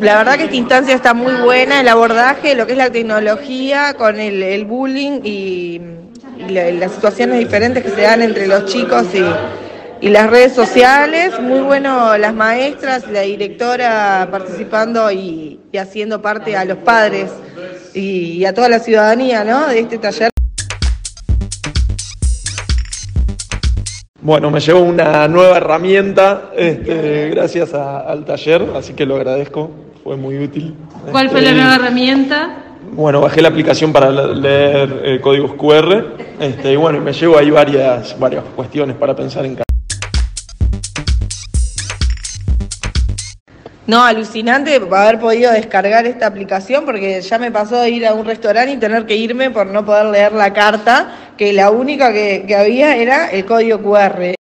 la verdad que esta instancia está muy buena, el abordaje, lo que es la tecnología con el, bullying y, y la- las situaciones diferentes que se dan entre los chicos y, las redes sociales. Muy bueno las maestras, la directora participando y, haciendo parte a los padres y, a toda la ciudadanía ¿no? de este taller. Bueno, me llevo una nueva herramienta este, gracias al taller, así que lo agradezco, fue muy útil. ¿Cuál fue la Este, nueva herramienta? Bueno, bajé la aplicación para le- leer eh, códigos QR este, y bueno, me llevo ahí varias, varias cuestiones para pensar en casa. No, alucinante haber podido descargar esta aplicación porque ya me pasó de ir a un restaurante y tener que irme por no poder leer la carta, que la única que, que había era el código QR.